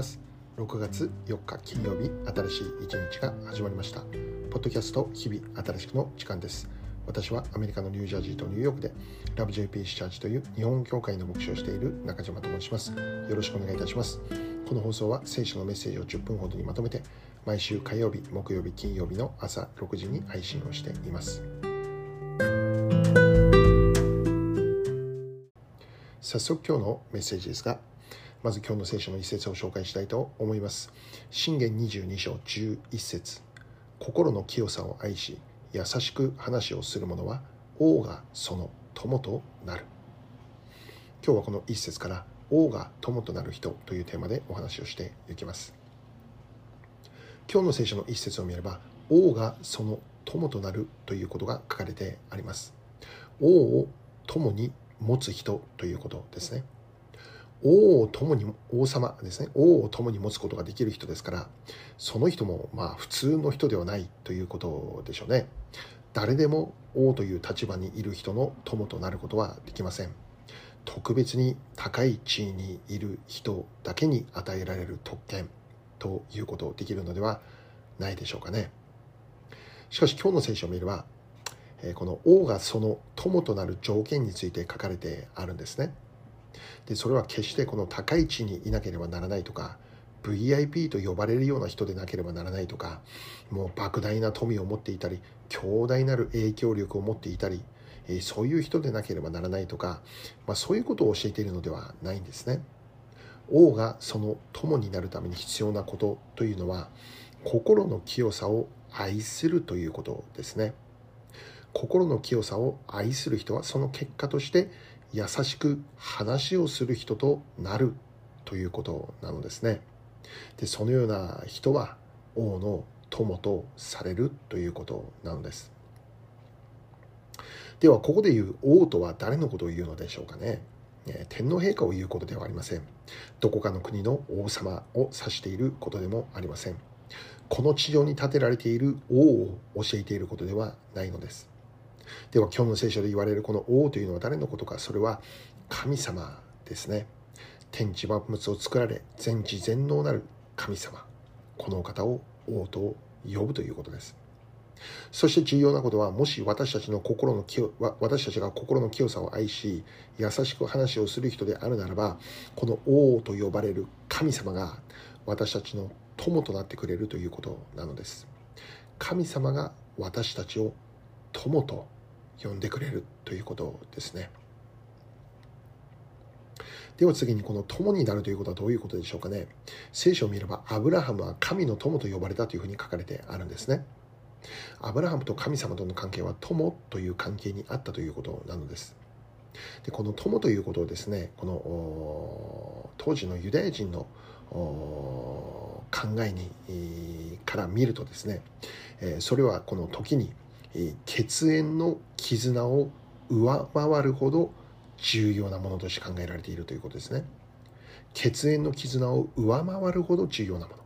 ます。6月4日金曜日新しい一日が始まりました。ポッドキャスト日々新しくの時間です。私はアメリカのニュージャージーとニューヨークでラブ JP シチャージという日本教会の牧師をしている中島と申します。よろしくお願いいたします。この放送は聖書のメッセージを10分ほどにまとめて毎週火曜日木曜日金曜日の朝6時に配信をしています。早速今日のメッセージですがまず今日の聖書の一節を紹介したいと思います。信玄22章11節心の清さを愛し、優しく話をする者は、王がその友となる。今日はこの一節から、王が友となる人というテーマでお話をしていきます。今日の聖書の一節を見れば、王がその友となるということが書かれてあります。王を友に持つ人ということですね。王を共に、王様ですね、王を共に持つことができる人ですから、その人もまあ普通の人ではないということでしょうね。誰でも王という立場にいる人の友となることはできません。特別に高い地位にいる人だけに与えられる特権ということをできるのではないでしょうかね。しかし今日の聖書を見れば、この王がその友となる条件について書かれてあるんですね。でそれは決してこの高い地にいなければならないとか VIP と呼ばれるような人でなければならないとかもう莫大な富を持っていたり強大なる影響力を持っていたりそういう人でなければならないとか、まあ、そういうことを教えているのではないんですね。王がその友になるために必要なことというのは心の清さを愛するということですね。心の清さを愛する人はその結果として優しく話をする人となるということなのですね。でそのような人は王の友とされるということなのです。ではここで言う王とは誰のことを言うのでしょうかね。天皇陛下を言うことではありません。どこかの国の王様を指していることでもありません。この地上に建てられている王を教えていることではないのです。では今日の聖書で言われるこの王というのは誰のことか。それは神様ですね。天地万物を作られ全知全能なる神様。このお方を王と呼ぶということです。そして重要なことはもし私たちの心の清私たちが心の清さを愛し優しく話をする人であるならばこの王と呼ばれる神様が私たちの友となってくれるということなのです。神様が私たちを友と呼んでくれるということですね。では次にこの友になるということはどういうことでしょうかね。聖書を見ればアブラハムは神の友と呼ばれたというふうに書かれてあるんですね。アブラハムと神様との関係は友という関係にあったということなのです。でこの友ということをですね、この当時のユダヤ人の考えにから見るとですね、それはこの時に血縁の絆を上回るほど重要なものとして考えられているということですね。血縁の絆を上回るほど重要なもの、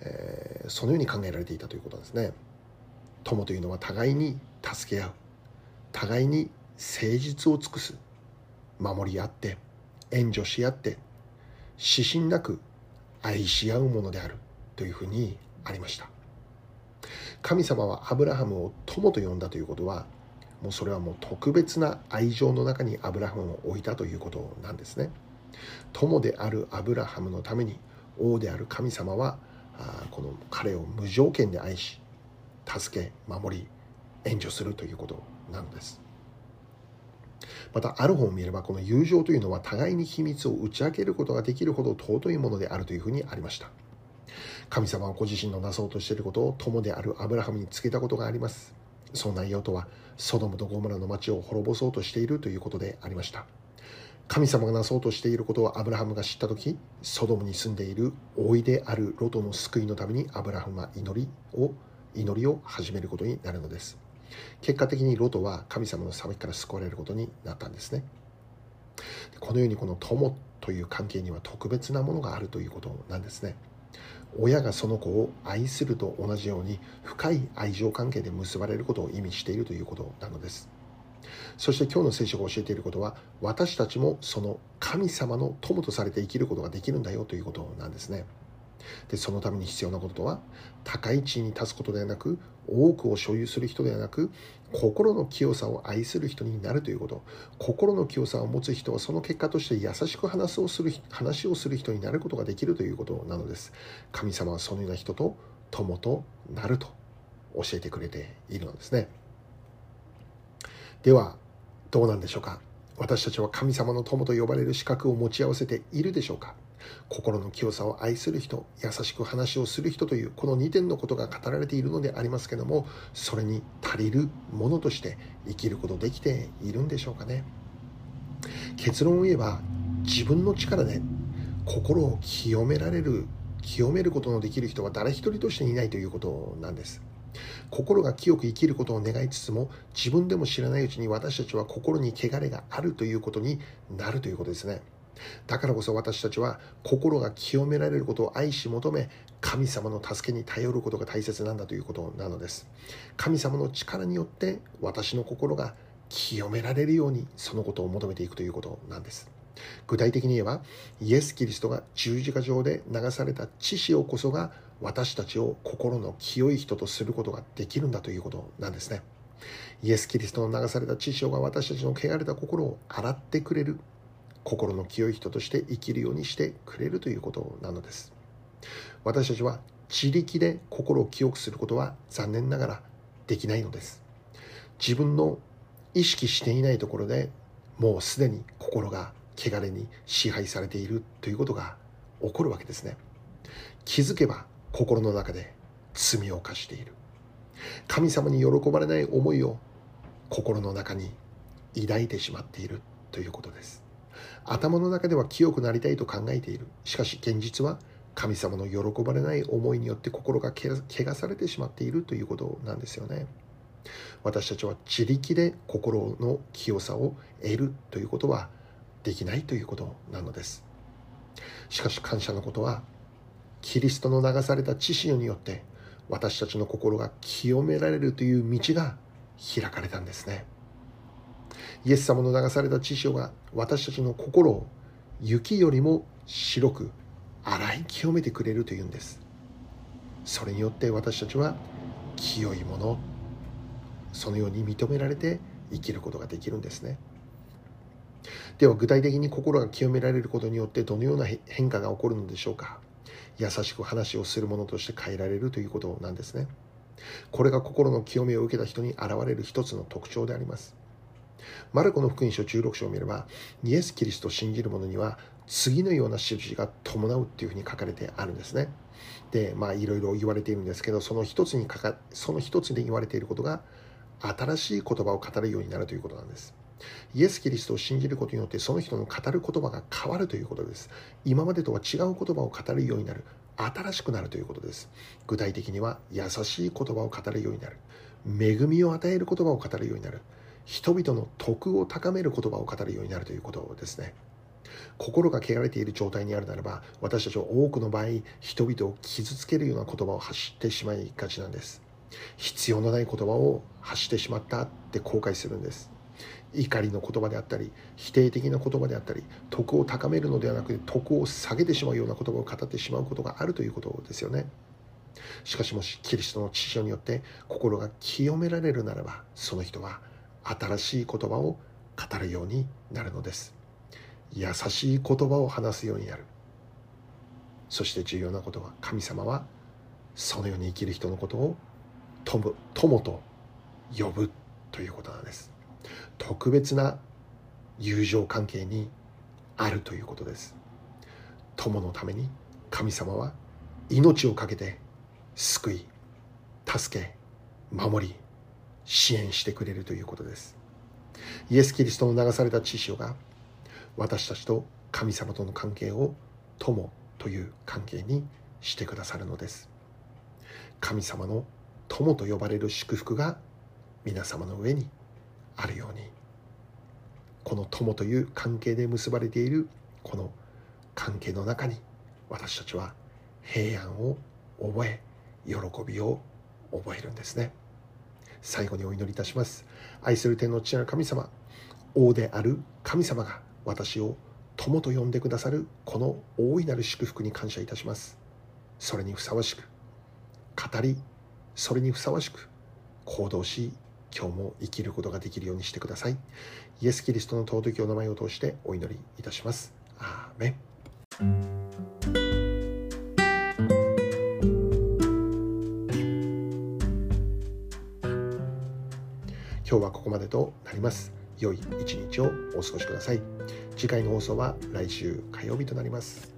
えー、そのように考えられていたということですね。友というのは互いに助け合う互いに誠実を尽くす守り合って援助し合って指針なく愛し合うものであるというふうにありました。神様はアブラハムを友と呼んだということはもうそれはもう特別な愛情の中にアブラハムを置いたということなんですね。友であるアブラハムのために王である神様はこの彼を無条件で愛し助け守り援助するということなのです。またある本を見ればこの友情というのは互いに秘密を打ち明けることができるほど尊いものであるというふうにありました。神様はご自身のなそうとしていることを友であるアブラハムに告げたことがあります。その内容とは、ソドムとゴムラの町を滅ぼそうとしているということでありました。神様がなそうとしていることをアブラハムが知ったとき、ソドムに住んでいる老いであるロトの救いのためにアブラハムは祈りを、祈りを始めることになるのです。結果的にロトは神様の裁きから救われることになったんですね。このようにこの友という関係には特別なものがあるということなんですね。親がその子を愛すると同じように深い愛情関係で結ばれることを意味しているということなのですそして今日の聖書が教えていることは私たちもその神様の友とされて生きることができるんだよということなんですね。でそのために必要なこととは高い地位に立つことではなく多くを所有する人ではなく心の清さを愛する人になるということ。心の清さを持つ人はその結果として優しく話をする話をする人になることができるということなのです。神様はそのような人と友となると教えてくれているのですね。ではどうなんでしょうか？私たちは神様の友と呼ばれる資格を持ち合わせているでしょうか？心の清さを愛する人優しく話をする人というこの2点のことが語られているのでありますけどもそれに足りるものとして生きることできているんでしょうかね。結論を言えば自分の力で心を清められる清めることのできる人は誰一人としていないということなんです。心が清く生きることを願いつつも自分でも知らないうちに私たちは心に汚れがあるということになるということですね。だからこそ私たちは心が清められることを愛し求め神様の助けに頼ることが大切なんだということなのです。神様の力によって私の心が清められるようにそのことを求めていくということなんです。具体的に言えばイエス・キリストが十字架上で流された血潮こそが私たちを心の清い人とすることができるんだということなんですね。イエス・キリストの流された血潮が私たちの汚れた心を洗ってくれる心の清い人として生きるようにしてくれるということなのです。私たちは自力で心を清くすることは残念ながらできないのです。自分の意識していないところでもうすでに心が汚れに支配されているということが起こるわけですね。気づけば心の中で罪を犯している。神様に喜ばれない思いを心の中に抱いてしまっているということです。頭の中では清くなりたいと考えている。しかし現実は神様の喜ばれない思いによって心が汚されてしまっているということなんですよね。私たちは自力で心の清さを得るということはできないということなのです。しかし感謝のことはキリストの流された知潮によって私たちの心が清められるという道が開かれたんですね。イエス様の流された知潮が私たちの心を雪よりも白く洗い清めてくれるというんです。それによって私たちは清いものそのように認められて生きることができるんですね。では具体的に心が清められることによってどのような変化が起こるのでしょうか。優しく話をするものとして変えられるということなんですね。これが心の清めを受けた人に現れる一つの特徴であります。マルコの福音書16章を見れば、イエス・キリストを信じる者には、次のような印が伴うっていうふうに書かれてあるんですね。で、まあいろいろ言われているんですけど、その一つにかか、その一つで言われていることが、新しい言葉を語るようになるということなんです。イエス・キリストを信じることによってその人の語る言葉が変わるということです。今までとは違う言葉を語るようになる。新しくなるということです。具体的には優しい言葉を語るようになる。恵みを与える言葉を語るようになる。人々の徳を高める言葉を語るようになるということですね。心が汚れている状態にあるならば私たちは多くの場合人々を傷つけるような言葉を発してしまいがちなんです。必要のない言葉を発してしまったって後悔するんです。怒りの言葉であったり否定的な言葉であったり徳を高めるのではなくて徳を下げてしまうような言葉を語ってしまうことがあるということですよね。しかしもしキリストの知性によって心が清められるならばその人は新しい言葉を語るようになるのです。優しい言葉を話すようになる。そして重要なことは神様はそのように生きる人のことを友友と呼ぶということなんです。特別な友情関係にあるということです。友のために神様は命を懸けて救い助け守り支援してくれるということです。イエス・キリストの流された知識が私たちと神様との関係を友という関係にしてくださるのです。神様の友と呼ばれる祝福が皆様の上にあるように。この友という関係で結ばれているこの関係の中に私たちは平安を覚え喜びを覚えるんですね。最後にお祈りいたします。愛する天の父なる神様王である神様が私を友と呼んでくださるこの大いなる祝福に感謝いたします。それにふさわしく語りそれにふさわしく行動し今日も生きることができるようにしてください。イエス・キリストの尊きお名前を通してお祈りいたします。アーメン。でとなります良い一日をお過ごしください次回の放送は来週火曜日となります